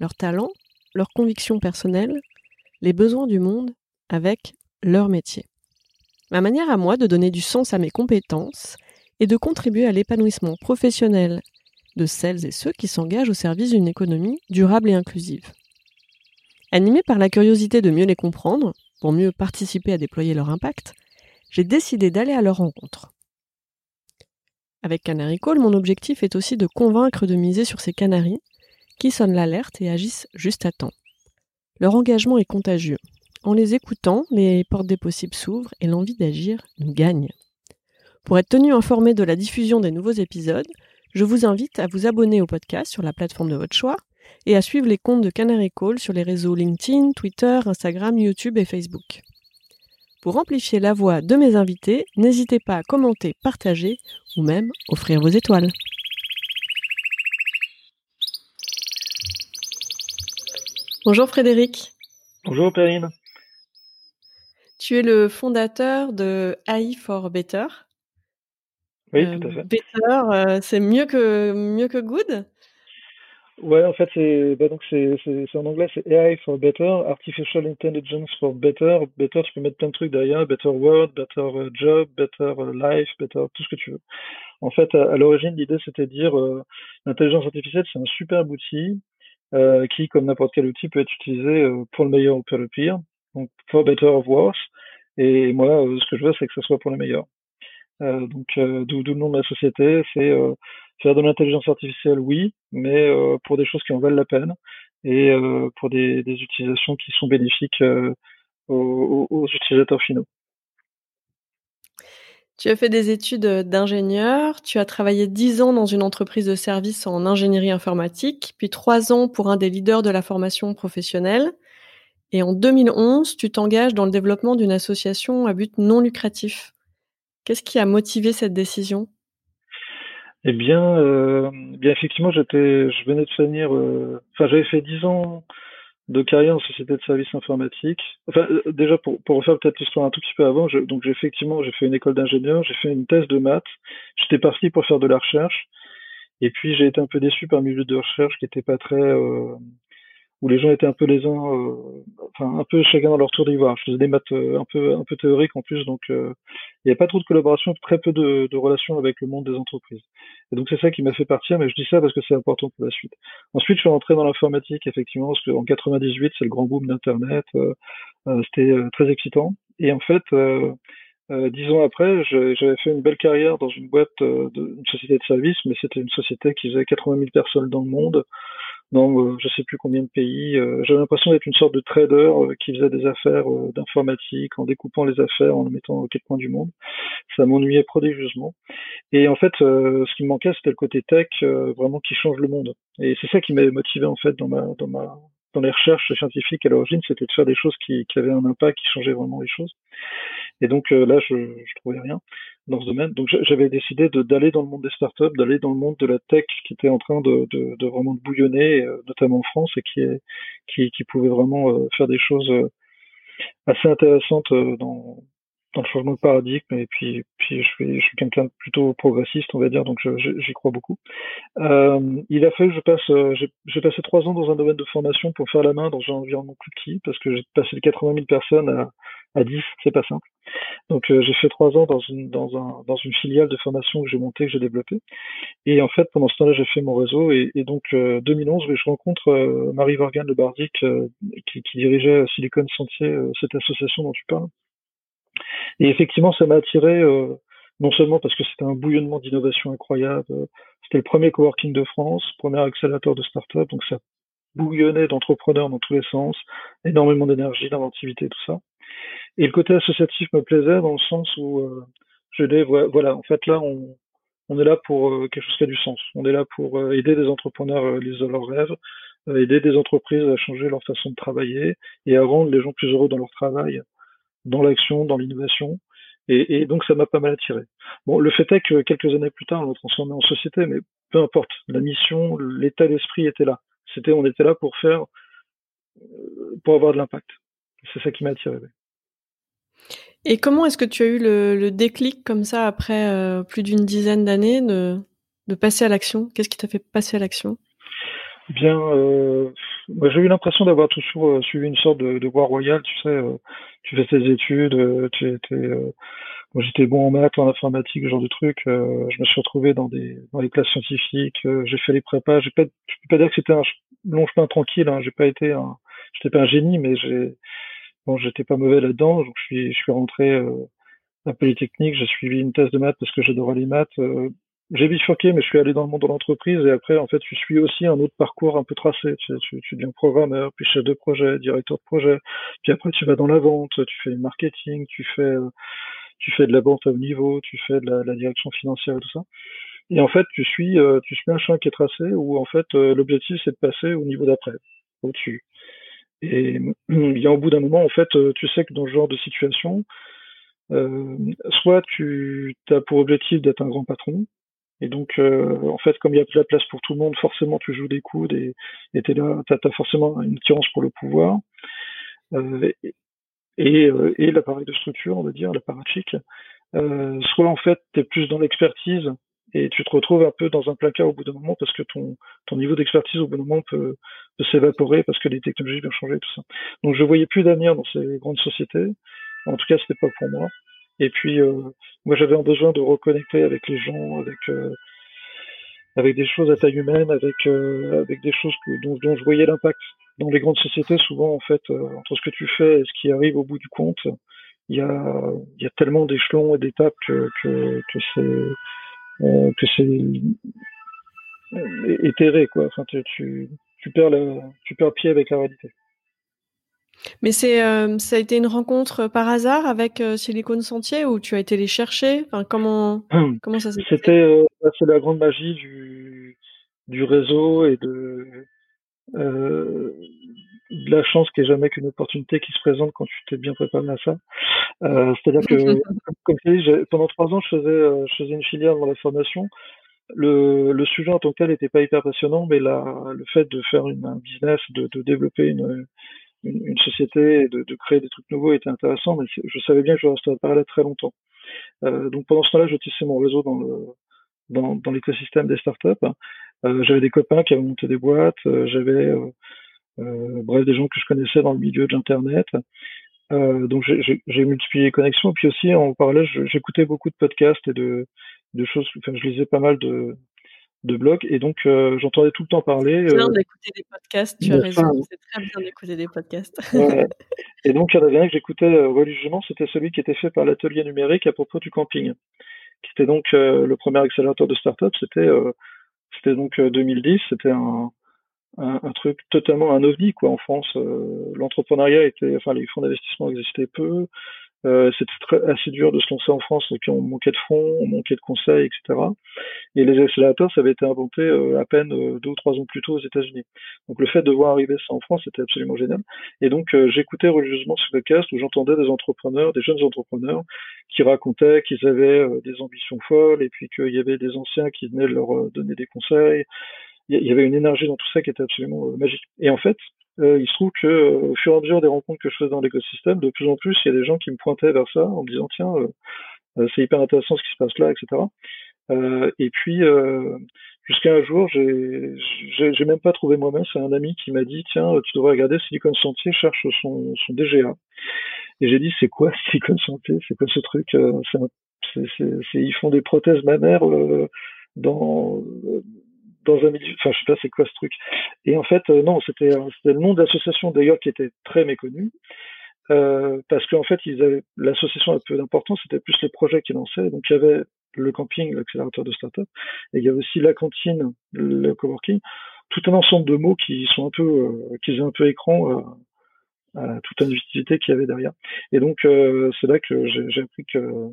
leurs talents, leurs convictions personnelles, les besoins du monde avec leur métier. Ma manière à moi de donner du sens à mes compétences est de contribuer à l'épanouissement professionnel de celles et ceux qui s'engagent au service d'une économie durable et inclusive. Animé par la curiosité de mieux les comprendre, pour mieux participer à déployer leur impact, j'ai décidé d'aller à leur rencontre. Avec Canary Call, mon objectif est aussi de convaincre de miser sur ces canaris qui sonnent l'alerte et agissent juste à temps. Leur engagement est contagieux. En les écoutant, les portes des possibles s'ouvrent et l'envie d'agir nous gagne. Pour être tenu informé de la diffusion des nouveaux épisodes, je vous invite à vous abonner au podcast sur la plateforme de votre choix et à suivre les comptes de Canary Call sur les réseaux LinkedIn, Twitter, Instagram, YouTube et Facebook. Pour amplifier la voix de mes invités, n'hésitez pas à commenter, partager ou même offrir vos étoiles. Bonjour Frédéric. Bonjour Perrine. Tu es le fondateur de AI for Better. Oui, tout à fait. Better, euh, c'est mieux que mieux que good? Ouais, en fait, c'est bah donc c'est en anglais, c'est AI for Better, Artificial Intelligence for Better. Better, tu peux mettre plein de trucs derrière, Better World, Better euh, Job, Better euh, Life, Better tout ce que tu veux. En fait, à, l'origine, l'idée c'était de dire l'intelligence artificielle, c'est un super outil euh, qui, comme n'importe quel outil, peut être utilisé euh, pour le meilleur ou pour le pire. Donc, for better or worse. Et moi, euh, ce que je veux, c'est que ce soit pour le meilleur. donc, d'où le nom de la société, c'est faire de l'intelligence artificielle, oui, mais pour des choses qui en valent la peine et pour des, des, utilisations qui sont bénéfiques aux, aux, utilisateurs finaux. Tu as fait des études d'ingénieur, tu as travaillé dix ans dans une entreprise de services en ingénierie informatique, puis trois ans pour un des leaders de la formation professionnelle. Et en 2011, tu t'engages dans le développement d'une association à but non lucratif. Qu'est-ce qui a motivé cette décision? Eh bien, euh, bien effectivement, j'étais, je venais de finir, euh, enfin, j'avais fait dix ans de carrière en société de services informatiques. Enfin, euh, déjà pour, pour refaire peut-être l'histoire un tout petit peu avant, donc effectivement j'ai fait une école d'ingénieur, j'ai fait une thèse de maths. J'étais parti pour faire de la recherche, et puis j'ai été un peu déçu par le milieu de recherche qui était pas très euh, où les gens étaient un peu les uns, euh, enfin un peu chacun dans leur tour d'ivoire. Je faisais des maths euh, un peu un peu théoriques en plus, donc euh, il n'y avait pas trop de collaboration, très peu de, de relations avec le monde des entreprises. Et donc c'est ça qui m'a fait partir, mais je dis ça parce que c'est important pour la suite. Ensuite, je suis rentré dans l'informatique, effectivement, parce qu'en 98, c'est le grand boom d'Internet, c'était très excitant. Et en fait, dix ans après, j'avais fait une belle carrière dans une boîte, de, une société de services, mais c'était une société qui faisait 80 000 personnes dans le monde dans euh, je sais plus combien de pays. Euh, j'avais l'impression d'être une sorte de trader euh, qui faisait des affaires d'informatique en découpant les affaires, en les mettant aux quatre coins du monde. Ça m'ennuyait prodigieusement. Et en fait, ce qui me manquait, c'était le côté tech, vraiment qui change le monde. Et c'est ça qui m'avait motivé en fait dans ma dans ma dans les recherches scientifiques à l'origine, c'était de faire des choses qui, qui avaient un impact, qui changeaient vraiment les choses. Et donc là, je, je trouvais rien dans ce domaine. Donc j'avais décidé d'aller dans le monde des startups, d'aller dans le monde de la tech qui était en train de, de, de vraiment bouillonner, euh, notamment en France, et qui, est, qui, qui pouvait vraiment euh, faire des choses euh, assez intéressantes dans, dans le changement de paradigme. Et puis, puis je suis, quelqu'un de plutôt progressiste, on va dire, donc j'y crois beaucoup. Il a fallu que je passe, j'ai passé trois ans dans un domaine de formation pour faire la main dans un environnement plus petit, parce que j'ai passé de 80 000 personnes à, à 10, c'est pas simple. Donc euh, j'ai fait trois ans dans une filiale de formation que j'ai montée, que j'ai développée. Et en fait pendant ce temps-là j'ai fait mon réseau et, donc 2011 euh, je rencontre euh, Marie Vorgan de Bardic qui, qui, dirigeait Silicon Sentier, cette association dont tu parles. Et effectivement ça m'a attiré non seulement parce que c'était un bouillonnement d'innovation incroyable, c'était le premier coworking de France, premier accélérateur de start-up, donc ça bouillonnait d'entrepreneurs dans tous les sens, énormément d'énergie, d'inventivité, tout ça. Et le côté associatif me plaisait dans le sens où euh, je dis, voilà, en fait là, on, est là pour euh, quelque chose qui a du sens. On est là pour euh, aider des entrepreneurs à réaliser leurs rêves. aider des entreprises à changer leur façon de travailler et à rendre les gens plus heureux dans leur travail, dans l'action, dans l'innovation. Et, et, donc ça m'a pas mal attiré. Bon, le fait est que quelques années plus tard, on l'a transformé en société, mais peu importe, la mission, l'état d'esprit était là. C'était, on était là pour faire, pour avoir de l'impact. C'est ça qui m'a attiré. Et comment est-ce que tu as eu le, déclic comme ça après euh, plus d'une dizaine d'années de, passer à l'action? Qu'est-ce qui t'a fait passer à l'action? Bien, euh, j'ai eu l'impression d'avoir toujours euh, suivi une sorte de, voie royale. Tu sais, tu fais tes études, tu étais, j'étais bon en maths, en informatique, ce genre de trucs. je me suis retrouvé dans des dans les classes scientifiques. j'ai fait les prépas. J'ai pas, je peux pas dire que c'était un long chemin tranquille. Hein, j'ai pas été j'étais pas un génie, mais j'ai, bon, j'étais pas mauvais là-dedans. Donc je suis, je suis rentré à Polytechnique. J'ai suivi une thèse de maths parce que j'adorais les maths j'ai bifurqué, mais je suis allé dans le monde de l'entreprise et après, en fait, tu suis aussi un autre parcours un peu tracé. Tu, tu, tu deviens programmeur, puis chef de projet, directeur de projet, puis après, tu vas dans la vente, tu fais le marketing, tu fais, euh, tu fais de la vente à haut niveau, tu fais de la, la direction financière et tout ça. Et en fait, tu suis, euh, tu suis un chemin qui est tracé où, en fait, euh, l'objectif, c'est de passer au niveau d'après, au-dessus. Et a au bout d'un moment, en fait, tu sais que dans ce genre de situation, euh, soit tu as pour objectif d'être un grand patron, et donc, euh, en fait, comme il y a plus la place pour tout le monde, forcément, tu joues des coudes et tu là, as forcément une attirance pour le pouvoir. Euh, et, euh, et l'appareil de structure, on va dire, l'apparatchik. Euh, soit, en fait, tu es plus dans l'expertise et tu te retrouves un peu dans un placard au bout d'un moment parce que ton, ton niveau d'expertise au bout d'un moment peut, peut s'évaporer parce que les technologies vont changer, tout ça. Donc, je voyais plus d'avenir dans ces grandes sociétés. En tout cas, c'était pas pour moi. Et puis, euh, moi, j'avais un besoin de reconnecter avec les gens, avec euh, avec des choses à taille humaine, avec euh, avec des choses que, dont, dont, je voyais l'impact. Dans les grandes sociétés, souvent, en fait, entre ce que tu fais et ce qui arrive au bout du compte, il y a il y a tellement d'échelons et d'étapes que que, que c'est que c'est éthéré, quoi. Enfin, tu, tu tu perds la tu perds pied avec la réalité. Mais c'est, euh, ça a été une rencontre par hasard avec euh, Silicon Sentier ou tu as été les chercher? Enfin, comment, comment ça s'est C'était euh, bah, c'est la grande magie du, du réseau et de, euh, de la chance qui est jamais qu'une opportunité qui se présente quand tu t'es bien préparé à ça. Euh, c'est-à-dire que, comme tu dis, pendant trois ans, je faisais, je faisais une filière dans la formation. Le, le sujet en tant que tel n'était pas hyper passionnant, mais la, le fait de faire une, un business, de, de développer une, une, société et de, de, créer des trucs nouveaux était intéressant, mais je savais bien que je resterais pas là très longtemps. Euh, donc pendant ce temps-là, je tissais mon réseau dans le dans, dans l'écosystème des startups. Euh, j'avais des copains qui avaient monté des boîtes, euh, j'avais euh, euh, bref des gens que je connaissais dans le milieu de l'internet. donc j'ai multiplié les connexions. Et puis aussi en parallèle, j'écoutais beaucoup de podcasts et de, de choses. Enfin, je lisais pas mal de de blog et donc euh, j'entendais tout le temps parler. C'est bien euh, d'écouter des podcasts, tu as raison, c'est très bien d'écouter des podcasts. ouais. Et donc il y en avait un que j'écoutais euh, religieusement, c'était celui qui était fait par l'atelier numérique à propos du camping, qui était donc le premier accélérateur de start-up, c'était c'était donc 2010, c'était un, un, un, truc totalement un ovni quoi en France. L'entrepreneuriat était, enfin les fonds d'investissement existaient peu. Euh, c'était assez dur de se lancer en France, donc on manquait de fonds, on manquait de conseils, etc. Et les accélérateurs, ça avait été inventé euh, à peine euh, deux ou trois ans plus tôt aux États-Unis. Donc le fait de voir arriver ça en France, c'était absolument génial. Et donc j'écoutais religieusement ce podcast où j'entendais des entrepreneurs, des jeunes entrepreneurs, qui racontaient qu'ils avaient des ambitions folles et puis qu'il y avait des anciens qui venaient leur donner des conseils. Il y avait une énergie dans tout ça qui était absolument magique. Et en fait, euh, il se trouve que euh, au fur et à mesure des rencontres que je faisais dans l'écosystème, de plus en plus, il y a des gens qui me pointaient vers ça en me disant tiens, euh, c'est hyper intéressant ce qui se passe là, etc. et puis jusqu'à un jour, j'ai même pas trouvé moi-même, c'est un ami qui m'a dit tiens, tu devrais regarder Silicon Sentier cherche son, son DGA. Et j'ai dit c'est quoi Silicon Sentier? C'est quoi ce truc? C'est, Ils font des prothèses mammaires dans dans un milieu, enfin je sais pas c'est quoi ce truc. Et en fait euh, non, c'était c'était le nom d'association d'ailleurs qui était très méconnu. Euh, parce qu'en fait, l'association a peu d'importance, c'était plus les projets qu'ils lançaient. Donc il y avait le camping, l'accélérateur de start-up, et il y avait aussi la cantine, le coworking, tout un ensemble de mots qui sont un peu, euh, qui faisaient un peu écran à, toute une utilité qu'il y avait derrière. Et donc euh, c'est là que j'ai appris que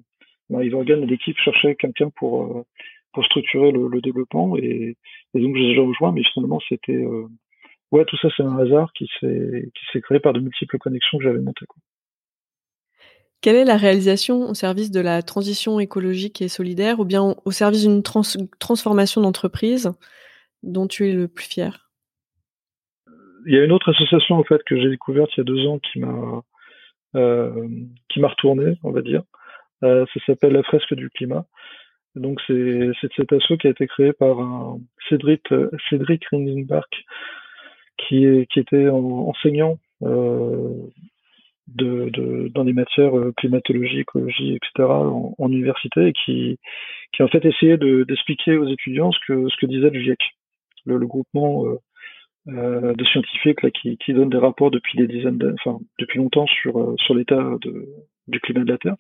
Marie Morgan et l'équipe cherchaient quelqu'un pour euh, pour structurer le, le développement et, et, donc j'ai rejoint mais finalement c'était euh, ouais, tout ça, c'est un hasard qui s'est qui s'est créé par de multiples connexions que j'avais montées. Quoi. Quelle est la réalisation au service de la transition écologique et solidaire ou bien au service d'une transformation d'entreprise dont tu es le plus fier? Il y a une autre association en fait que j'ai découverte il y a deux ans qui m'a euh, qui m'a retourné, on va dire. Euh, ça s'appelle la fresque du climat. Donc c'est cet assaut qui a été créé par Cédric Cédric qui qui était enseignant euh, dans des matières euh, climatologie, écologie, etc. en, université et qui, qui en fait essayait d'expliquer aux étudiants ce que, ce que disait le GIEC, le, groupement euh, euh, de scientifiques là, qui, qui donne des rapports depuis des dizaines enfin depuis longtemps sur, euh, sur l'état du climat de la Terre.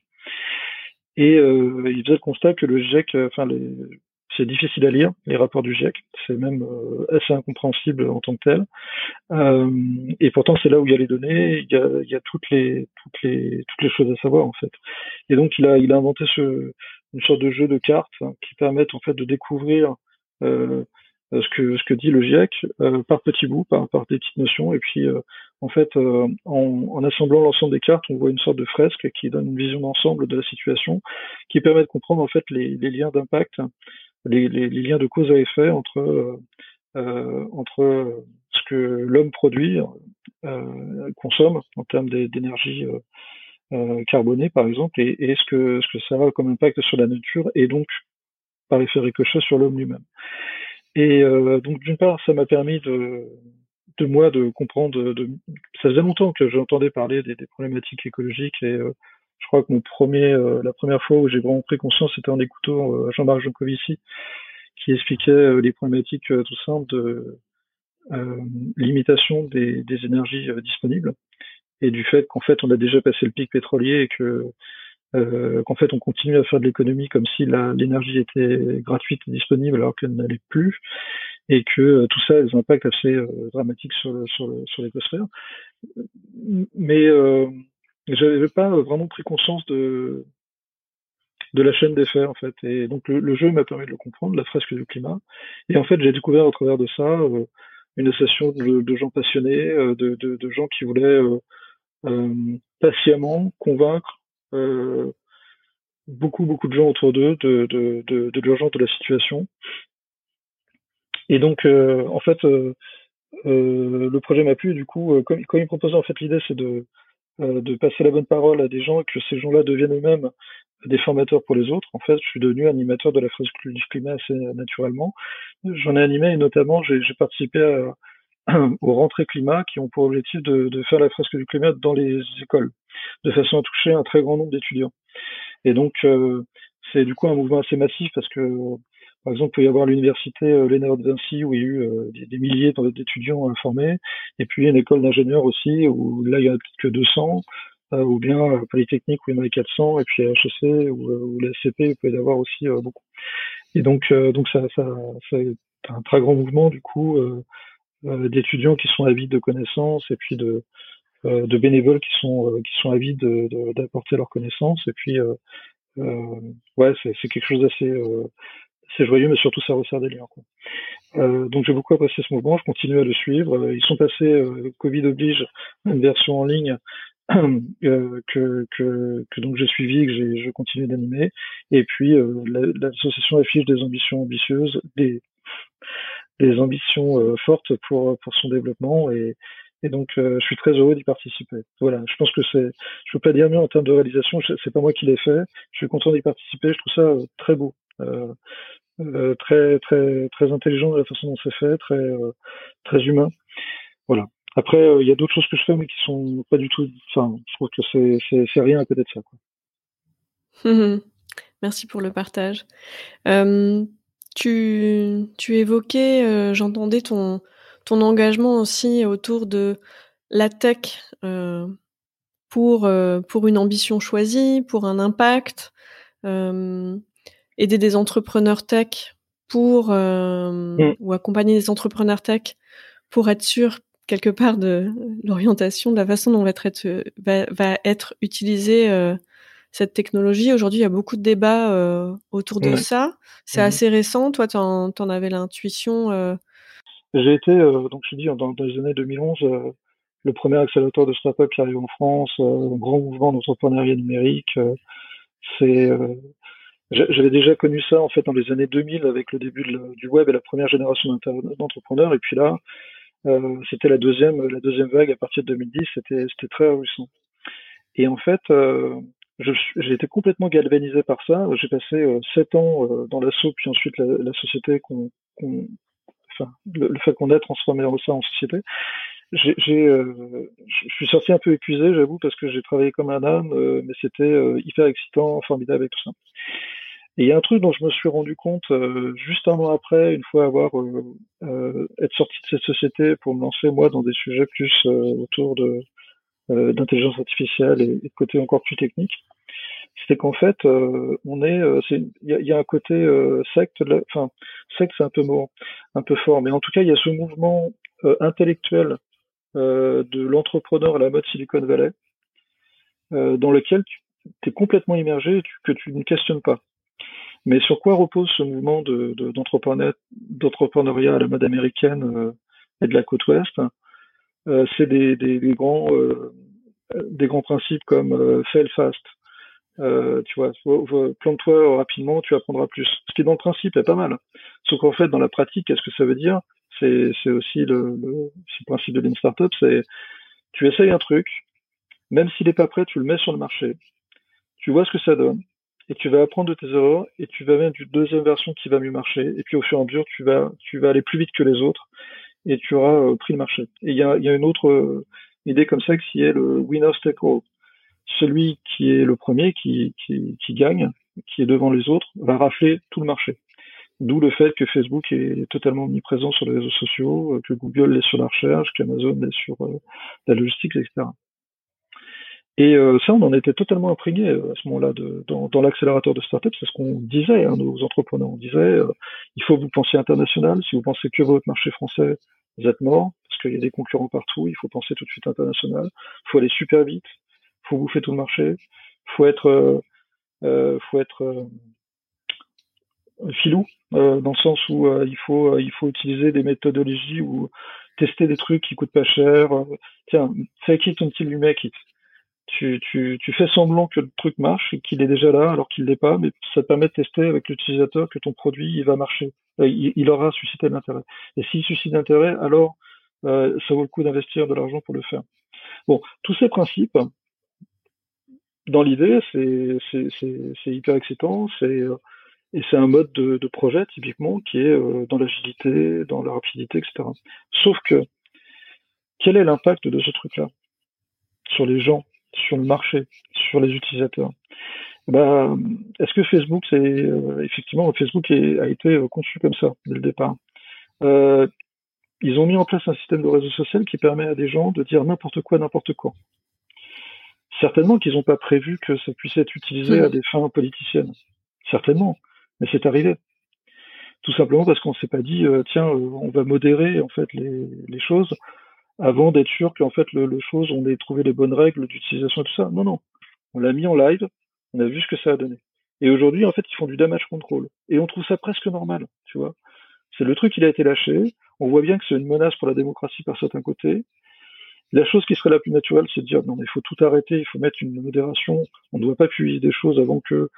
Et euh, il faisait le constat que le GIEC, enfin les, c'est difficile à lire les rapports du GIEC, c'est même euh, assez incompréhensible en tant que tel. Euh, et pourtant, c'est là où il y a les données, il y a, il y a toutes les toutes les toutes les choses à savoir en fait. Et donc il a il a inventé ce une sorte de jeu de cartes hein, qui permettent en fait de découvrir euh, ce que ce que dit le GIEC euh, par petits bouts, par, par des petites notions, et puis euh, en fait euh, en, en, assemblant l'ensemble des cartes, on voit une sorte de fresque qui donne une vision d'ensemble de la situation, qui permet de comprendre en fait les, les liens d'impact les, les, les, liens de cause à effet entre euh, euh entre ce que l'homme produit, euh, consomme en termes d'énergie euh, carbonée par exemple, et, et, ce que ce que ça a comme impact sur la nature et donc par effet ricochet sur l'homme lui-même. Et donc d'une part, ça m'a permis de moi de comprendre. De, ça faisait longtemps que j'entendais parler des, problématiques écologiques et je crois que mon premier, euh, la première fois où j'ai vraiment pris conscience, c'était en écoutant euh, Jean-Marc Jancovici, qui expliquait euh, les problématiques tout simples de limitation des, énergies disponibles et du fait qu'en fait on a déjà passé le pic pétrolier et que euh, qu'en fait on continue à faire de l'économie comme si l'énergie était gratuite et disponible alors qu'elle n'allait plus et que tout ça a des impacts assez dramatiques sur, l'écosphère. Mais j'avais pas vraiment pris conscience de la chaîne des faits en fait. Et donc le, jeu m'a permis de le comprendre la fresque du climat. Et en fait j'ai découvert au travers de ça euh, une association de, gens passionnés euh, de, gens qui voulaient euh, patiemment convaincre beaucoup beaucoup de gens autour d'eux de, de, de, l'urgence de la situation et donc en fait le projet m'a plu du coup comme, comme il proposait en fait l'idée c'est de euh, de passer la bonne parole à des gens et que ces gens-là deviennent eux-mêmes des formateurs pour les autres. En fait, je suis devenu animateur de la fresque du climat assez naturellement. J'en ai animé et notamment j'ai participé à, aux rentrées climat qui ont pour objectif de, de, faire la fresque du climat dans les écoles, de façon à toucher un très grand nombre d'étudiants. Et donc, euh, c'est du coup un mouvement assez massif parce que par exemple, il peut y avoir l'université euh, Léonard de Vinci où il y a eu euh, des, milliers d'étudiants informés, et puis une école d'ingénieurs aussi où là il y en a peut-être que 200, euh, ou bien Polytechnique où il y en a 400, et puis HEC ou, la SCP il peut y avoir aussi beaucoup. Et donc, donc ça, ça, c'est un très grand mouvement du coup d'étudiants qui sont avides de connaissances et puis de, de bénévoles qui sont qui sont avides d'apporter leurs connaissances et puis ouais c'est quelque chose d'assez c'est joyeux, mais surtout ça resserre des liens. Quoi. Euh, donc j'ai beaucoup apprécié ce mouvement, je continue à le suivre. Euh, ils sont passés, euh, Covid oblige, une version en ligne euh, que, que, que, donc j'ai suivi, que j'ai, je continue d'animer. Et puis euh, l'association affiche des ambitions ambitieuses, des, des ambitions fortes pour, pour son développement et, et donc, je suis très heureux d'y participer. Voilà, je pense que c'est, je peux pas dire mieux en termes de réalisation. C'est pas moi qui l'ai fait. Je suis content d'y participer. Je trouve ça très beau. Euh, euh, très très très intelligent de la façon dont c'est fait, très euh, très humain. Voilà. Après, euh, il y a d'autres choses que je fais, mais qui sont pas du tout. Enfin, je trouve que c'est rien à côté de ça. Quoi. Merci pour le partage. Tu tu évoquais, j'entendais ton ton engagement aussi autour de la tech pour pour une ambition choisie, pour un impact aider des entrepreneurs tech pour euh, mm. ou accompagner des entrepreneurs tech pour être sûr quelque part de l'orientation, de la façon dont va être, va, va être utilisée euh, cette technologie. Aujourd'hui, il y a beaucoup de débats euh, autour de ça. C'est mm. assez récent. Toi, tu en, avais l'intuition J'ai été, donc je dis, dans, dans, les années 2011, le premier accélérateur de start-up qui arrive en France, un grand mouvement d'entrepreneuriat numérique. c'est j'avais déjà connu ça en fait dans les années 2000 avec le début du web et la première génération d'entrepreneurs. Et puis là, euh, c'était la deuxième, la deuxième vague à partir de 2010. C'était, c'était très réussi. Et en fait, euh, j'ai été complètement galvanisé par ça. J'ai passé euh, sept ans euh, dans l'assaut, puis ensuite la, société qu'on, qu'on, enfin, le, fait qu'on ait transformé ça en société. J'ai, j'ai euh, je suis sorti un peu épuisé, j'avoue, parce que j'ai travaillé comme un âne, mais c'était hyper excitant, formidable et tout ça. Et il y a un truc dont je me suis rendu compte euh, juste un mois après, une fois avoir euh, euh, être sorti de cette société pour me lancer moi dans des sujets plus autour de d'intelligence artificielle et, de côté encore plus technique, c'était qu'en fait on est, il y, y a, un côté secte, enfin secte c'est un peu mort, un peu fort, mais en tout cas il y a ce mouvement intellectuel de l'entrepreneur à la mode Silicon Valley, dans lequel tu es complètement immergé, que tu ne questionnes pas. Mais sur quoi repose ce mouvement de, d'entrepreneuriat à la mode américaine euh, et de la côte ouest? Euh, C'est des, grands euh, des grands principes comme fail fast. tu vois, plante-toi rapidement, tu apprendras plus. Ce qui dans le principe est pas mal. Sauf qu'en fait, dans la pratique, qu'est-ce que ça veut dire? C'est, aussi le, principe de l'in startup, c'est tu essayes un truc, même s'il n'est pas prêt, tu le mets sur le marché, tu vois ce que ça donne, et tu vas apprendre de tes erreurs et tu vas mettre une deuxième version qui va mieux marcher et puis au fur et à mesure tu vas aller plus vite que les autres et tu auras euh, pris le marché. Et il y a, une autre euh, idée comme ça qui est le winner take all. Celui qui est le premier qui gagne, qui est devant les autres, va rafler tout le marché. D'où le fait que Facebook est totalement omniprésent sur les réseaux sociaux, euh, que Google est sur la recherche, qu'Amazon est sur la logistique, etc. Et euh, ça, on en était totalement imprégné euh, à ce moment-là dans, dans l'accélérateur de start-up. C'est ce qu'on disait à nos entrepreneurs. On disait, euh, il faut que vous pensiez international. Si vous pensez que votre marché français, vous êtes mort, parce qu'il y a des concurrents partout. Il faut penser tout de suite international. Il faut aller super vite. Il faut bouffer tout le marché. Il faut être, euh, faut être filou, dans le sens où il faut, il faut utiliser des méthodologies ou tester des trucs qui coûtent pas cher. tiens, fake it until you make it tu, tu, fais semblant que le truc marche et qu'il est déjà là alors qu'il l'est pas, mais ça te permet de tester avec l'utilisateur que ton produit il va marcher, euh, il, aura suscité de l'intérêt. Et s'il suscite d'intérêt, alors euh, ça vaut le coup d'investir de l'argent pour le faire. Bon, tous ces principes, dans l'idée, c'est hyper excitant, euh, et c'est un mode de, de, projet typiquement qui est dans l'agilité, dans la rapidité, etc. Sauf que quel est l'impact de ce truc-là sur les gens? Sur le marché, sur les utilisateurs. Bah, est-ce que Facebook, c'est euh, effectivement Facebook a été euh, conçu comme ça dès le départ? Euh, Ils ont mis en place un système de réseau social qui permet à des gens de dire n'importe quoi, n'importe quoi. Certainement qu'ils n'ont pas prévu que ça puisse être utilisé à des fins politiciennes. Certainement, mais c'est arrivé. Tout simplement parce qu'on s'est pas dit tiens, on va modérer en fait les, les choses avant d'être sûr qu'en fait le, chose, on ait trouvé les bonnes règles d'utilisation et tout ça. Non, non. On l'a mis en live, on a vu ce que ça a donné. Et aujourd'hui, en fait, ils font du damage control. Et on trouve ça presque normal, tu vois. C'est le truc qui a été lâché. On voit bien que c'est une menace pour la démocratie par certains côtés. La chose qui serait la plus naturelle, c'est de dire non, il faut tout arrêter, il faut mettre une modération. On ne doit pas publier des choses avant que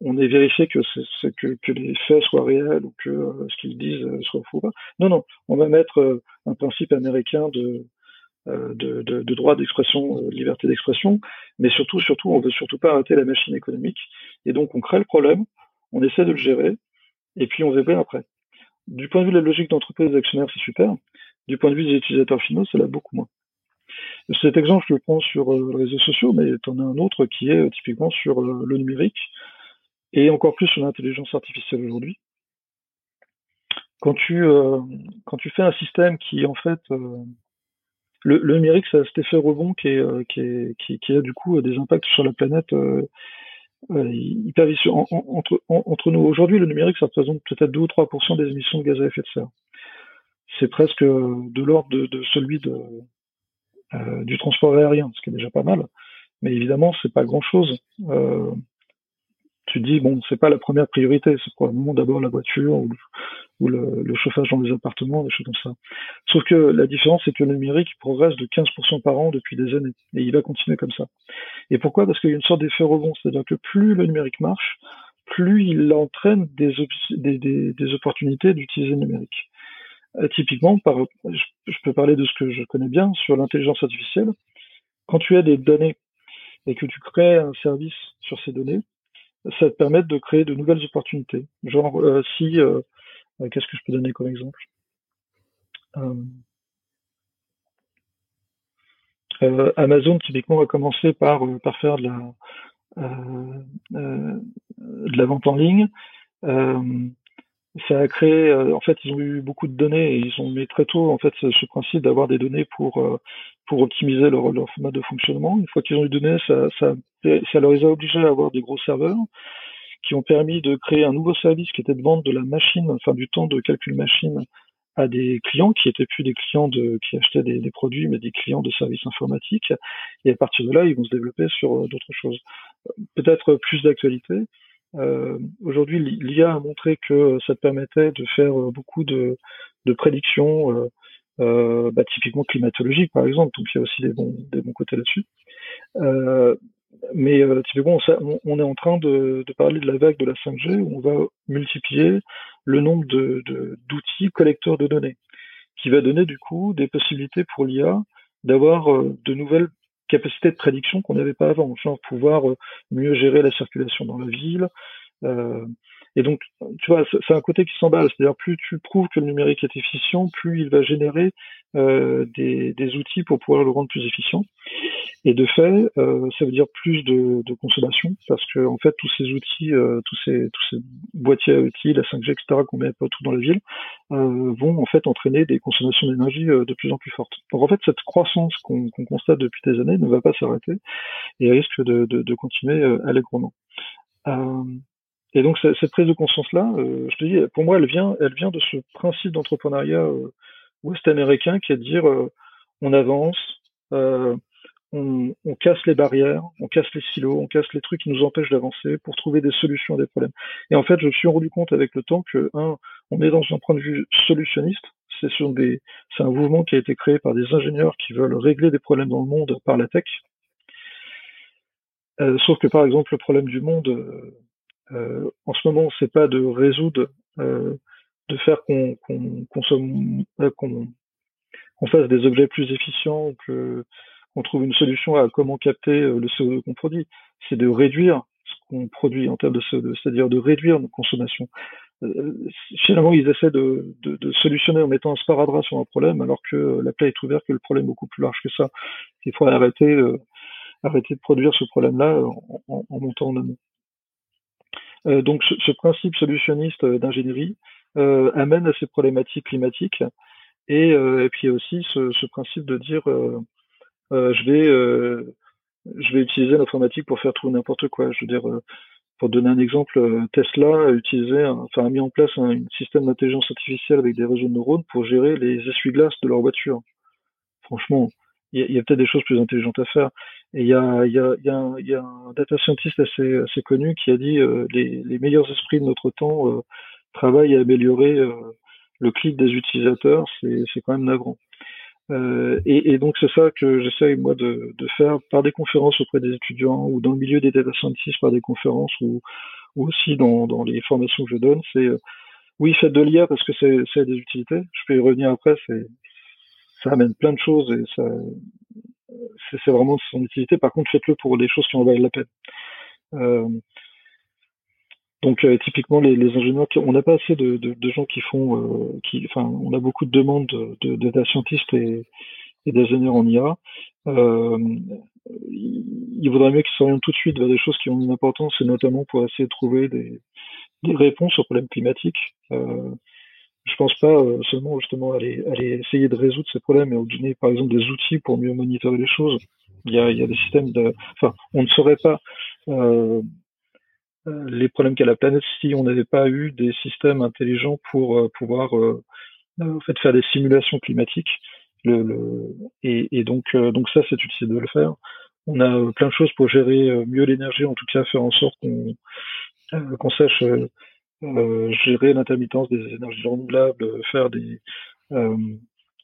on ait vérifié que, les faits soient réels ou que euh, ce qu'ils disent euh, soit faux. Non, non, on va mettre euh, un principe américain de, de, de, de droit d'expression, liberté d'expression, mais surtout, surtout, on veut surtout pas arrêter la machine économique. Et donc, on crée le problème, on essaie de le gérer, et puis on verra après. Du point de vue de la logique d'entreprise actionnaire, c'est super. Du point de vue des utilisateurs finaux, ça l'a beaucoup moins. Cet exemple, je le prends sur les réseaux sociaux, mais tu en as un autre qui est typiquement sur le numérique et encore plus sur l'intelligence artificielle aujourd'hui. Quand tu euh, quand tu fais un système qui en fait euh, le, le, numérique, ça a cet effet rebond qui, est, euh, qui, est, qui, qui, a du coup des impacts sur la planète euh, hyper vicieux. entre, entre nous, aujourd'hui, le numérique, ça représente peut-être 2 ou 3% des émissions de gaz à effet de serre. C'est presque de l'ordre de, de, celui de, euh, du transport aérien, ce qui est déjà pas mal. Mais évidemment, c'est pas grand-chose. Euh, tu dis bon, c'est pas la première priorité, c'est probablement d'abord la voiture ou le, chauffage dans les appartements, des choses comme ça. Sauf que la différence, c'est que le numérique progresse de 15% par an depuis des années, et il va continuer comme ça. Et pourquoi? Parce qu'il y a une sorte d'effet rebond, c'est-à-dire que plus le numérique marche, plus il entraîne des, des, opportunités d'utiliser le numérique. Typiquement, par, je, peux parler de ce que je connais bien sur l'intelligence artificielle. Quand tu as des données et que tu crées un service sur ces données, ça te permet de créer de nouvelles opportunités. Genre, euh, si, euh, qu'est-ce que je peux donner comme exemple? Amazon, typiquement, va commencer par, par faire de la, de la vente en ligne. Euh, ça a créé, euh, en fait, ils ont eu beaucoup de données et ils ont mis très tôt, en fait, ce, principe d'avoir des données pour euh, pour optimiser leur, leur format de fonctionnement. Une fois qu'ils ont eu des données, ça, ça, ça leur a obligé à avoir des gros serveurs qui ont permis de créer un nouveau service qui était de vendre de la machine, enfin du temps de calcul machine à des clients qui étaient plus des clients de, qui achetaient des, des, produits, mais des clients de services informatiques. Et à partir de là, ils vont se développer sur d'autres choses. Peut-être plus d'actualité. Euh, Aujourd'hui, l'IA a montré que ça te permettait de faire euh, beaucoup de, de prédictions, euh, euh, bah, typiquement climatologiques par exemple. Donc il y a aussi des bons, des bons côtés là-dessus. Euh, mais euh, typiquement, on, est en train de, de, parler de la vague de la 5G où on va multiplier le nombre d'outils de, d'outils collecteurs de données, qui va donner du coup des possibilités pour l'IA d'avoir de nouvelles capacité de prédiction qu'on n'avait pas avant, genre pouvoir euh, mieux gérer la circulation dans la ville. Euh, et donc, tu vois, c'est un côté qui s'emballe. C'est-à-dire, plus tu prouves que le numérique est efficient, plus il va générer euh, des, des, outils pour pouvoir le rendre plus efficient. Et de fait, euh, ça veut dire plus de, de, consommation, parce que en fait, tous ces outils, euh, tous ces tous ces boîtiers à outils, la 5G, etc., qu'on met pas tout dans la ville, euh, vont en fait entraîner des consommations d'énergie de plus en plus fortes. Donc en fait, cette croissance qu'on constate depuis des années ne va pas s'arrêter et risque de, de, de continuer allègrement. Et donc cette prise de conscience-là, je te dis, pour moi, elle vient, elle vient de ce principe d'entrepreneuriat ouest-américain qui est de dire on avance, euh, on, on, casse les barrières, on casse les silos, on casse les trucs qui nous empêchent d'avancer pour trouver des solutions à des problèmes. Et en fait, je me suis rendu compte avec le temps que, un, on est dans un point de vue solutionniste. C'est c'est un mouvement qui a été créé par des ingénieurs qui veulent régler des problèmes dans le monde par la tech. Euh, sauf que par exemple, le problème du monde, euh, en ce moment, c'est pas de résoudre, euh, de faire qu'on qu'on consomme, euh, qu'on qu'on fasse des objets plus efficients, que on trouve une solution à comment capter le CO2 qu'on produit. C'est de réduire ce qu'on produit en termes de CO2, c'est-à-dire de réduire nos consommations. Finalement, ils essaient de, solutionner en mettant un sparadrap sur un problème, alors que la plaie est ouverte, que le problème est beaucoup plus large que ça. Il faut arrêter, arrêter de produire ce problème-là en, montant en amont. Euh, donc, ce, principe solutionniste d'ingénierie euh, amène à ces problématiques climatiques et, et puis aussi ce, principe de dire euh, je vais euh, je vais utiliser l'informatique pour faire tout n'importe quoi. Je veux dire, euh, pour donner un exemple, Tesla a utilisé, enfin a mis en place un, système d'intelligence artificielle avec des réseaux de neurones pour gérer les essuie-glaces de leur voiture. Franchement, il y a, peut-être des choses plus intelligentes à faire. Et il y a, y, a, y, a y a, un data scientist assez, assez connu qui a dit euh, les, les, meilleurs esprits de notre temps euh, travaillent à améliorer euh, le clic des utilisateurs. C'est quand même navrant. Euh, et, et, donc c'est ça que j'essaye moi de, de, faire par des conférences auprès des étudiants ou dans le milieu des data scientists par des conférences ou, ou aussi dans, dans, les formations que je donne. C'est euh, oui faites de l'IA parce que c'est des utilités. Je peux y revenir après. Ça amène plein de choses et ça c'est vraiment son utilité. Par contre faites-le pour des choses qui en valent la peine. Euh, donc euh, typiquement les, ingénieurs, on n'a pas assez de, de, de, gens qui font, euh, enfin, on a beaucoup de demandes de, de et, d'ingénieurs en IA. Il vaudrait mieux qu'ils s'orientent tout de suite vers des choses qui ont une importance, et notamment pour essayer de trouver des, réponses aux problèmes climatiques. Je pense pas euh, seulement justement aller, essayer de résoudre ces problèmes, mais donner par exemple des outils pour mieux monitorer les choses. Il y a, des systèmes enfin, on ne saurait pas euh, euh, les problèmes qu'a la planète si on n'avait pas eu des systèmes intelligents pour pouvoir en faire des simulations climatiques. Et, et, donc donc ça c'est utile de le faire. On a plein de choses pour gérer mieux l'énergie, en tout cas faire en sorte qu'on qu'on sache gérer l'intermittence des énergies renouvelables, faire des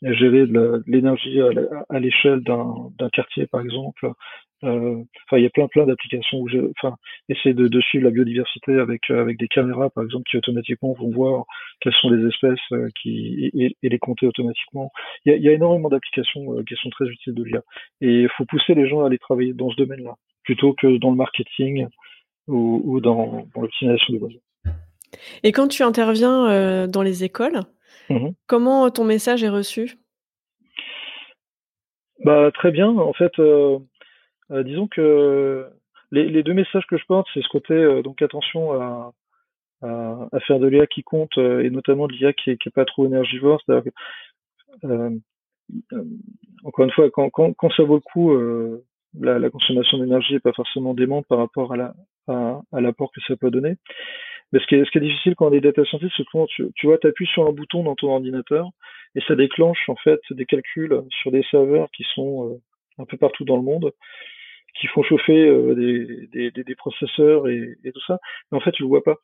gérer de l'énergie à l'échelle d'un quartier, par exemple. Euh, enfin, il y a plein plein d'applications où enfin, essayer de, de, suivre la biodiversité avec avec des caméras, par exemple, qui automatiquement vont voir quelles sont les espèces euh, et, les compter automatiquement. Il y a, énormément d'applications euh, qui sont très utiles de l'IA. Et il faut pousser les gens à aller travailler dans ce domaine-là, plutôt que dans le marketing ou, dans, dans l'optimisation des oiseaux. Et quand tu interviens dans les écoles, Mmh Comment ton message est reçu? Bah, Très bien. En fait, euh, euh, disons que les, deux messages que je porte, c'est ce côté, euh, donc attention à, à, faire de l'IA qui compte, et notamment de l'IA qui n'est pas trop énergivore. Que, encore une fois, quand, quand, ça vaut le coup, la, consommation d'énergie n'est pas forcément démente par rapport à l'apport que ça peut donner. Mais ce qui est, ce qui est difficile quand on est data scientist, c'est que tu, tu vois, tu appuies sur un bouton dans ton ordinateur et ça déclenche en fait des calculs sur des serveurs qui sont euh, un peu partout dans le monde, qui font chauffer euh, des, des, des, processeurs et, et, tout ça. Mais en fait, tu le vois pas.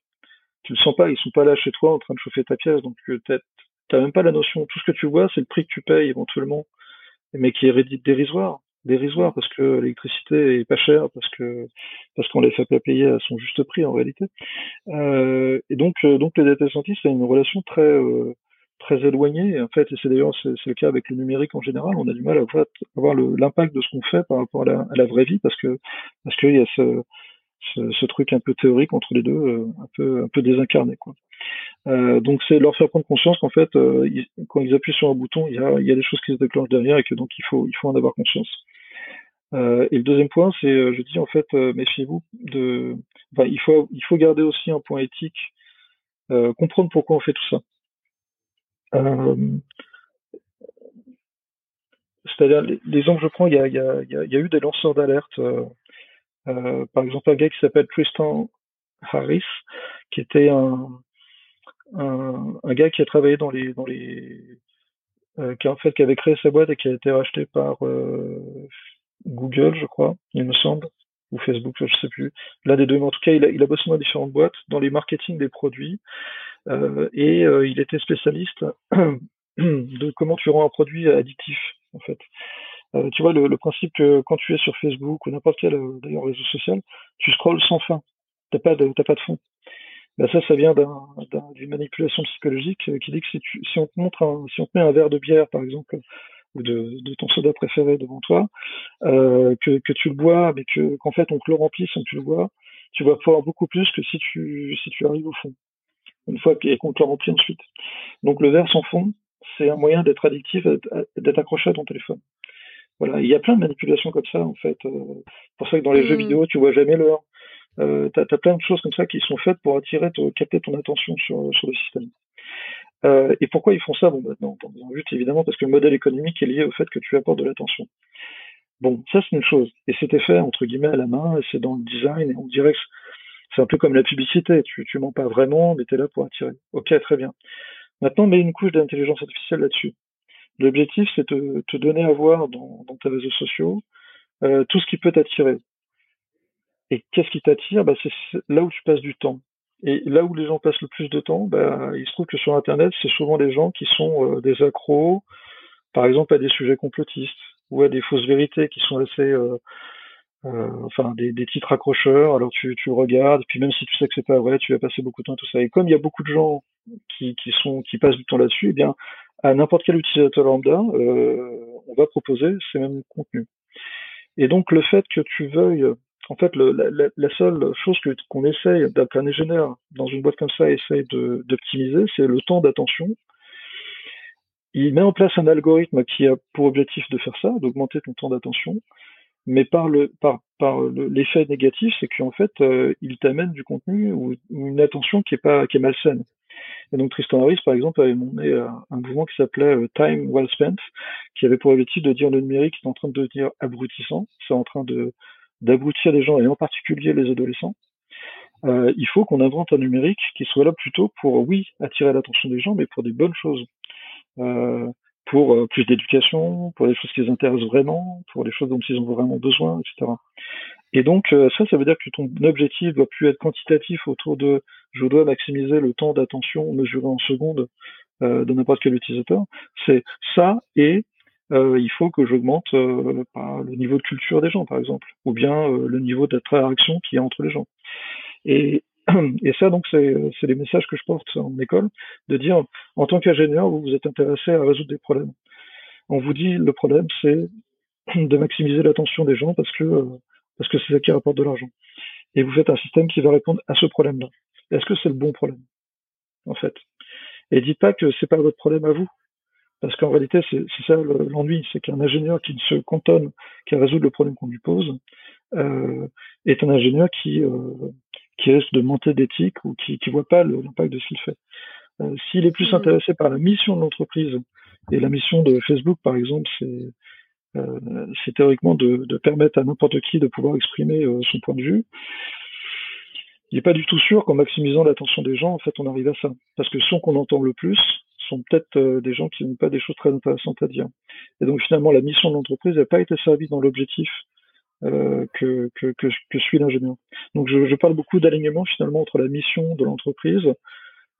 Tu le sens pas. Ils sont pas là chez toi en train de chauffer ta pièce. Donc, euh, tu n'as même pas la notion. Tout ce que tu vois, c'est le prix que tu payes éventuellement, mais qui est dérisoire dérisoire parce que l'électricité est pas chère parce que parce qu'on les fait pas payer à son juste prix en réalité. Euh, et donc euh, donc les data scientists a une relation très euh, très éloignée. En fait et c'est d'ailleurs c'est, le cas avec le numérique en général. On a du mal à voir, l'impact de ce qu'on fait par rapport à la, vraie vie parce que parce qu'il y a ce, ce, ce, truc un peu théorique entre les deux euh, un peu un peu désincarné quoi. Euh, donc c'est leur faire prendre conscience qu'en fait, euh, quand ils appuient sur un bouton, il y a, il y a des choses qui se déclenchent derrière et que donc il faut, il faut en avoir conscience. Euh, et le deuxième point, c'est, euh, je dis en fait, euh, méfiez-vous de, enfin, il faut, il faut garder aussi un point éthique, comprendre pourquoi on fait tout ça. C'est-à-dire, les, exemples que je prends, il y a, y a, y a eu des lanceurs d'alerte. par exemple, un gars qui s'appelle Tristan Harris, qui était un, un, gars qui a travaillé dans les, dans les, qui en fait qui avait créé sa boîte et qui a été racheté par Google, je crois, il me semble, ou Facebook, je sais plus, l'un des deux. Mais en tout cas, il a, bossé dans différentes boîtes, dans les marketing des produits, euh, et euh, il était spécialiste de comment tu rends un produit addictif, en fait. Euh, tu vois, le, principe que quand tu es sur Facebook ou n'importe quel d'ailleurs réseau social, tu scrolles sans fin. T'as pas de, pas de fond. Ben ça, ça vient d'une manipulation psychologique qui dit que si, on te montre si on te met un verre de bière, par exemple, ou de, de ton soda préféré devant toi, euh, que, que, tu le bois, mais que qu'en fait on te le remplit sans que tu le bois, tu vas pouvoir beaucoup plus que si tu si tu arrives au fond. Une fois qu'on te le remplit ensuite. Donc le verre sans fond, c'est un moyen d'être addictif, d'être accroché à ton téléphone. Voilà, il y a plein de manipulations comme ça en fait. Euh, pour ça que dans les jeux mmh. vidéo, tu vois jamais l'heure. Euh, tu as, plein de choses comme ça qui sont faites pour attirer, capter ton attention sur, sur le système. Euh, et pourquoi ils font ça? Bon, bah, dans, un but évidemment parce que le modèle économique est lié au fait que tu apportes de l'attention. Bon, ça c'est une chose. Et c'était fait entre guillemets à la main, c'est dans le design, et on dirait que c'est un peu comme la publicité. Tu, mens pas vraiment, mais tu es là pour attirer. Ok, très bien. Maintenant, mets une couche d'intelligence artificielle là-dessus. L'objectif, c'est de te donner à voir dans, dans tes réseaux sociaux euh, tout ce qui peut t'attirer. Et qu'est-ce qui t'attire? Bah, C'est là où tu passes du temps. Et là où les gens passent le plus de temps, bah, il se trouve que sur Internet, c'est souvent des gens qui sont euh, des accros, par exemple à des sujets complotistes ou à des fausses vérités qui sont assez, euh, euh, enfin des, des, titres accrocheurs. Alors tu, tu regardes, puis même si tu sais que c'est pas vrai, tu vas passer beaucoup de temps à tout ça. Et comme il y a beaucoup de gens qui, qui sont qui passent du temps là-dessus, eh bien à n'importe quel utilisateur lambda, on va proposer ces mêmes contenus. Et donc le fait que tu veuilles en fait, la, seule chose que, qu'on essaye, qu'un ingénieur dans une boîte comme ça essaye d'optimiser, c'est le temps d'attention. Il met en place un algorithme qui a pour objectif de faire ça, d'augmenter ton temps d'attention, mais par le par, par l'effet négatif, c'est qu'en fait, euh, il t'amène du contenu ou, une attention qui est pas qui est malsaine. Et donc Tristan Harris, par exemple, avait mené un mouvement qui s'appelait euh, Time Well Spent, qui avait pour objectif de dire le numérique est en train de devenir abrutissant, c'est en train de d'abrutir les gens, et en particulier les adolescents, euh, il faut qu'on invente un numérique qui soit là plutôt pour, oui, attirer l'attention des gens, mais pour des bonnes choses. Euh, pour euh, plus d'éducation, pour des choses qui les intéressent vraiment, pour des choses dont ils ont vraiment besoin, etc. Et donc ça, ça veut dire que ton objectif doit plus être quantitatif autour de je dois maximiser le temps d'attention mesuré en secondes de n'importe quel utilisateur. C'est ça et euh, il faut que j'augmente euh, le niveau de culture des gens, par exemple, ou bien le niveau d'interaction qu'il y a entre les gens. Et, et ça, donc, c'est les messages que je porte en école, de dire, en tant qu'ingénieur, vous vous êtes intéressé à résoudre des problèmes. On vous dit, le problème, c'est de maximiser l'attention des gens parce que parce que c'est ça qui rapporte de l'argent. Et vous faites un système qui va répondre à ce problème-là. Est-ce que c'est le bon problème, en fait Et dites pas que c'est pas votre problème à vous, parce qu'en réalité, c'est ça l'ennui, c'est qu'un ingénieur qui ne se cantonne qu'à résoudre le problème qu'on lui pose euh, est un ingénieur qui euh, qui risque de monter d'éthique ou qui ne voit pas l'impact de ce qu'il fait. Euh, S'il est plus mmh. intéressé par la mission de l'entreprise et la mission de Facebook, par exemple, c'est euh, c'est théoriquement de, de, permettre à n'importe qui de pouvoir exprimer son point de vue. Il n'est pas du tout sûr qu'en maximisant l'attention des gens, en fait, on arrive à ça. Parce que ceux qu'on entend le plus sont peut-être euh, des gens qui n'ont pas des choses très intéressantes à dire. Et donc finalement, la mission de l'entreprise n'a pas été servie dans l'objectif euh, que, que, suit l'ingénieur. Donc je, parle beaucoup d'alignement finalement entre la mission de l'entreprise,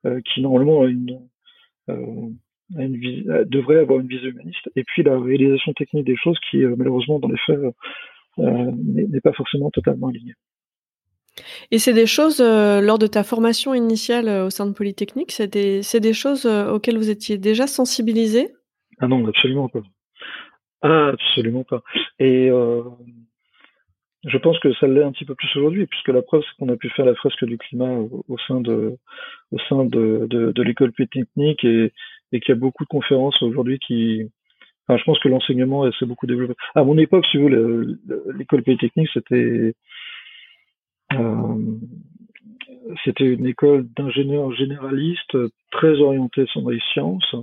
euh, qui normalement a une, devrait avoir une vision humaniste, et puis la réalisation technique des choses qui, malheureusement, dans les faits, n'est pas forcément totalement alignée. Et c'est des choses, lors de ta formation initiale au sein de Polytechnique, c'est des, choses auxquelles vous étiez déjà sensibilisé Ah non, absolument pas. absolument pas. Et je pense que ça l'est un petit peu plus aujourd'hui, puisque la preuve, c'est qu'on a pu faire la fresque du climat au, sein de, l'école polytechnique et, et qu'il y a beaucoup de conférences aujourd'hui qui, enfin, je pense que l'enseignement s'est beaucoup développé. À mon époque, si vous voulez, l'école polytechnique, c'était, euh, c'était une école d'ingénieurs généralistes très orientée sur les sciences.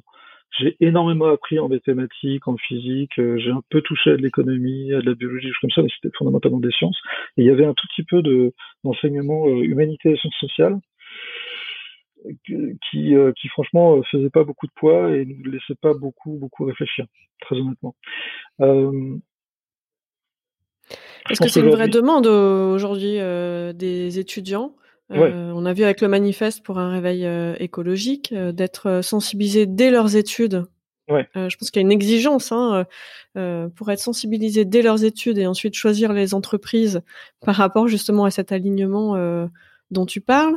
J'ai énormément appris en mathématiques, en physique, j'ai un peu touché à de l'économie, à de la biologie, comme ça, mais c'était fondamentalement des sciences. Et il y avait un tout petit peu de, d'enseignement euh, humanité et sciences sociales qui, euh, qui franchement euh, faisait pas beaucoup de poids et ne laissait pas beaucoup beaucoup réfléchir, très honnêtement. Euh, Est-ce que c'est une vraie demande aujourd'hui des étudiants? On a vu avec le manifeste pour un réveil écologique d'être sensibilisés dès leurs études. Ouais. je pense qu'il y a une exigence hein, pour être sensibilisés dès leurs études et ensuite choisir les entreprises par rapport justement à cet alignement dont tu parles.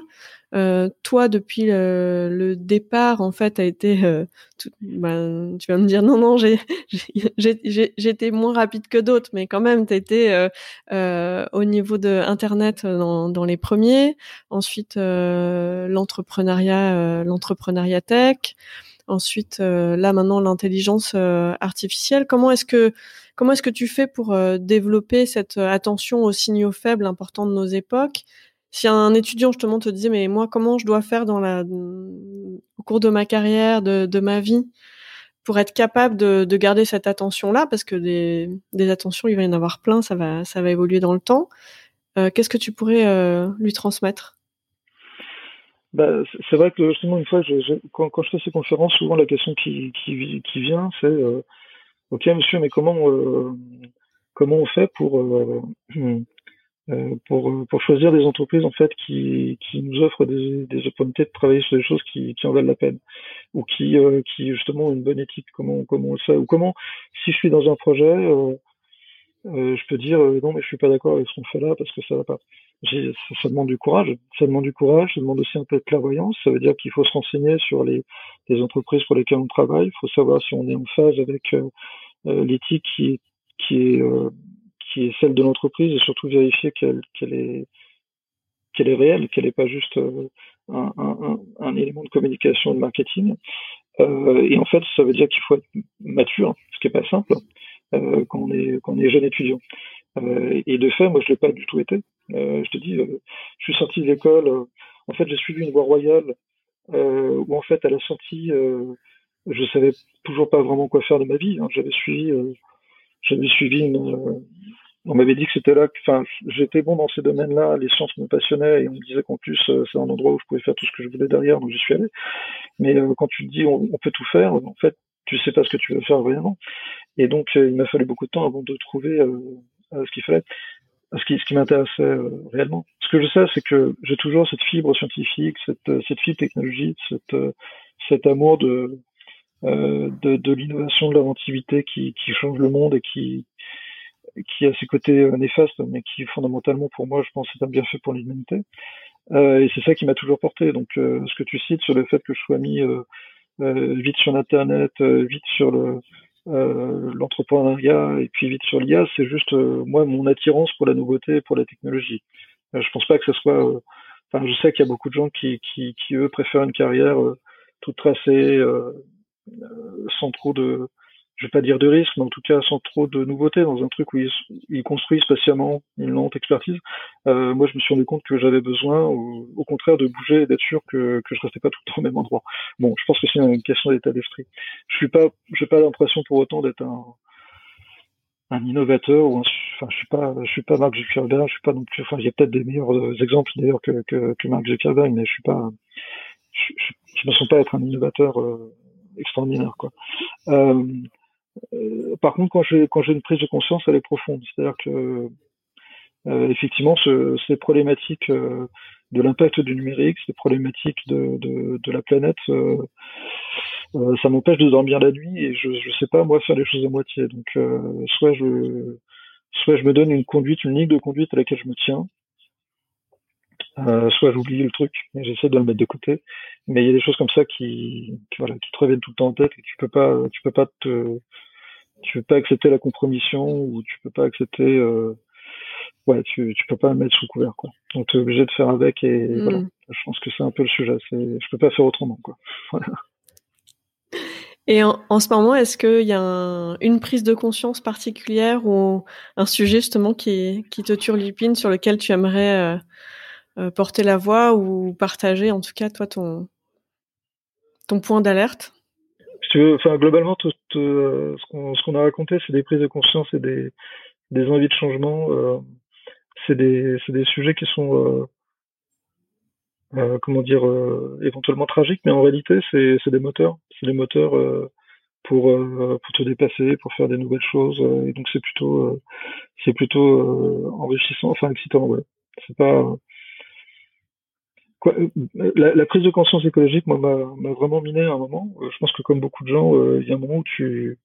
Euh, toi, depuis le, départ, en fait, a été, euh, ben, tu vas me dire non, non, j'étais moins rapide que d'autres, mais quand même, tu étais euh, euh, au niveau de Internet dans, dans les premiers. Ensuite, l'entrepreneuriat, l'entrepreneuriat tech. Ensuite, là maintenant, l'intelligence artificielle. Comment est-ce que comment est-ce que tu fais pour développer cette attention aux signaux faibles importants de nos époques? Si un étudiant justement te disait mais moi comment je dois faire au cours de ma carrière de, ma vie pour être capable de, de garder cette attention là parce que des, attentions il va y en avoir plein ça va évoluer dans le temps. Euh, qu'est-ce que tu pourrais euh, lui transmettre? Bah, c'est vrai que justement une fois quand, je fais ces conférences souvent la question qui, vient c'est euh, ok monsieur mais comment comment on fait pour pour, pour choisir des entreprises en fait qui, qui nous offrent des, des opportunités de travailler sur des choses qui, qui en valent la peine. Ou qui, euh, qui justement ont une bonne éthique comment comment on ou comment si je suis dans un projet euh, euh je peux dire non mais je suis pas d'accord avec ce qu'on fait là parce que ça va pas. Ça, ça, demande du courage. Ça demande du courage ça demande aussi un peu de clairvoyance. Ça veut dire qu'il faut se renseigner sur les, les entreprises pour lesquelles on travaille. Il faut savoir si on est en phase avec l'éthique qui qui est qui est celle de l'entreprise et surtout vérifier qu'elle est réelle, qu'elle n'est pas juste euh, un, élément de communication de marketing. Euh, et en fait, ça veut dire qu'il faut être mature, ce qui est pas simple euh, quand on est jeune étudiant. Et de fait, moi, je l'ai pas du tout été. Je te dis, je suis sorti de l'école. en fait, j'ai suivi une voie royale où en fait, à la sortie, je savais toujours pas vraiment quoi faire de ma vie. Hein. J'avais suivi j'avais suivi une, on m'avait dit que c'était là, enfin, j'étais bon dans ces domaines-là, les sciences me passionnaient et on me disait qu'en plus euh, c'est un endroit où je pouvais faire tout ce que je voulais derrière, donc j'y suis allé. Mais euh, quand tu te dis on, peut tout faire, en fait, tu sais pas ce que tu veux faire vraiment. Et donc euh, il m'a fallu beaucoup de temps avant de trouver ce qu'il fallait. ce qui, ce qui m'intéressait réellement. Ce que je sais, c'est que j'ai toujours cette fibre scientifique, cette, cette fibre technologique, cette, cet amour de, de, de l'innovation, de l'inventivité qui, qui change le monde et qui, qui a ses côtés néfastes, mais qui fondamentalement pour moi, je pense, est un bienfait pour l'humanité. Euh, et c'est ça qui m'a toujours porté. Donc, ce que tu cites sur le fait que je sois mis euh, vite sur Internet, euh, vite sur le euh, l'entrepreneuriat et puis vite sur l'IA, c'est juste moi mon attirance pour la nouveauté, pour la technologie. je pense pas que ce soit. Enfin, je sais qu'il y a beaucoup de gens qui, qui, qui eux préfèrent une carrière toute tracée, sans trop de je vais pas dire de risque, mais en tout cas sans trop de nouveautés dans un truc où ils, construisent patiemment une lente expertise. Euh, moi, je me suis rendu compte que j'avais besoin, au, au, contraire, de bouger et d'être sûr que, que je restais pas tout le temps au même endroit. Bon, je pense que c'est une question d'état d'esprit. Je suis pas, j'ai pas l'impression pour autant d'être un, un innovateur ou un, enfin, je suis pas, je suis pas Mark Zuckerberg, je suis pas non plus, enfin, il y a peut-être des meilleurs euh, exemples d'ailleurs que, que, que Mark Zuckerberg, mais je suis pas, je, je, me sens pas être un innovateur euh, extraordinaire, quoi. Euh, par contre, quand j'ai quand j'ai une prise de conscience, elle est profonde. C'est-à-dire que euh, effectivement, ce, ces problématiques euh, de l'impact du numérique, ces problématiques de, de, de la planète, ça m'empêche de dormir la nuit et je ne sais pas moi faire les choses à moitié. Donc, soit je soit je me donne une conduite, une ligne de conduite à laquelle je me tiens, euh, soit j'oublie le truc et j'essaie de le mettre de côté. Mais il y a des choses comme ça qui, qui, voilà, qui te reviennent tout le temps en tête et tu peux pas, tu peux pas te, tu peux pas accepter la compromission ou tu peux pas accepter euh, ouais tu, tu peux pas mettre sous couvert quoi donc tu es obligé de faire avec et mm. voilà je pense que c'est un peu le sujet c'est je peux pas faire autrement quoi voilà. Et en, en, ce moment, est-ce qu'il y a un, une prise de conscience particulière ou un sujet justement qui, qui te turlupine sur lequel tu aimerais euh, porter la voix ou partager en tout cas toi ton, ton point d'alerte? Enfin, globalement, tout, euh, ce qu'on a raconté, c'est des prises de conscience et des, des envies de changement. Euh, c'est des, des, sujets qui sont, euh, comment dire, éventuellement tragiques, mais en réalité, c'est des moteurs. C'est des moteurs pour, pour te dépasser, pour faire des nouvelles choses. et donc, c'est plutôt, c'est plutôt enrichissant, enfin excitant. Ouais. C'est pas euh, la, prise de conscience écologique, m'a vraiment miné à un moment. Euh, je pense que comme beaucoup de gens, euh, il y a un moment où tu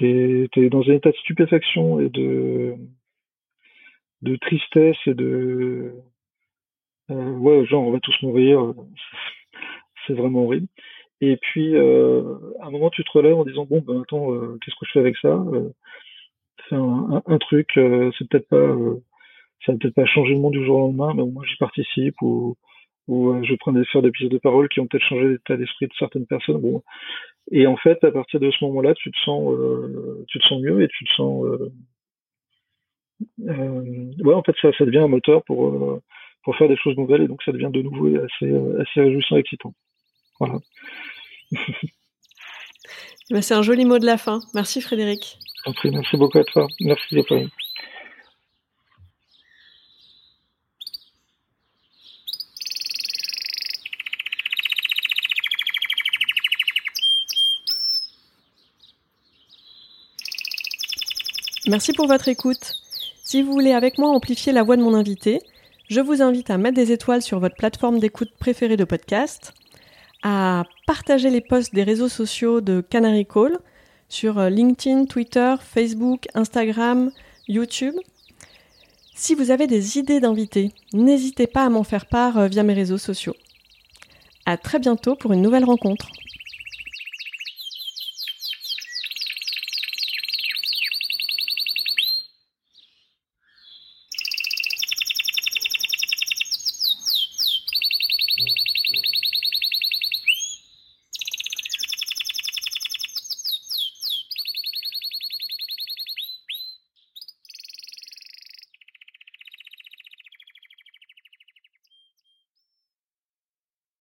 es, dans un état de stupéfaction et de, tristesse et de ouais, genre on va tous mourir, c'est vraiment horrible. Et puis à un moment tu te relèves en disant bon ben attends qu'est-ce que je fais avec ça? C'est un, truc, c'est peut-être pas ça va peut-être pas changer le monde du jour au lendemain, mais au moins j'y participe ou, ou euh, je prends des faire des pièces de parole qui ont peut-être changé l'état d'esprit de certaines personnes. Bon. Et en fait, à partir de ce moment-là, tu te sens, euh, tu te sens mieux et tu te sens, euh, euh ouais, en fait, ça, ça devient un moteur pour euh, pour faire des choses nouvelles et donc ça devient de nouveau assez assez réjouissant, et excitant. Voilà. Bah, c'est un joli mot de la fin. Merci Frédéric. Merci beaucoup à toi. Merci Pauline. Merci pour votre écoute. Si vous voulez avec moi amplifier la voix de mon invité, je vous invite à mettre des étoiles sur votre plateforme d'écoute préférée de podcast, à partager les posts des réseaux sociaux de Canary Call sur euh, LinkedIn, Twitter, Facebook, Instagram, YouTube. Si vous avez des idées d'invités, n'hésitez pas à m'en faire part euh, via mes réseaux sociaux. À très bientôt pour une nouvelle rencontre.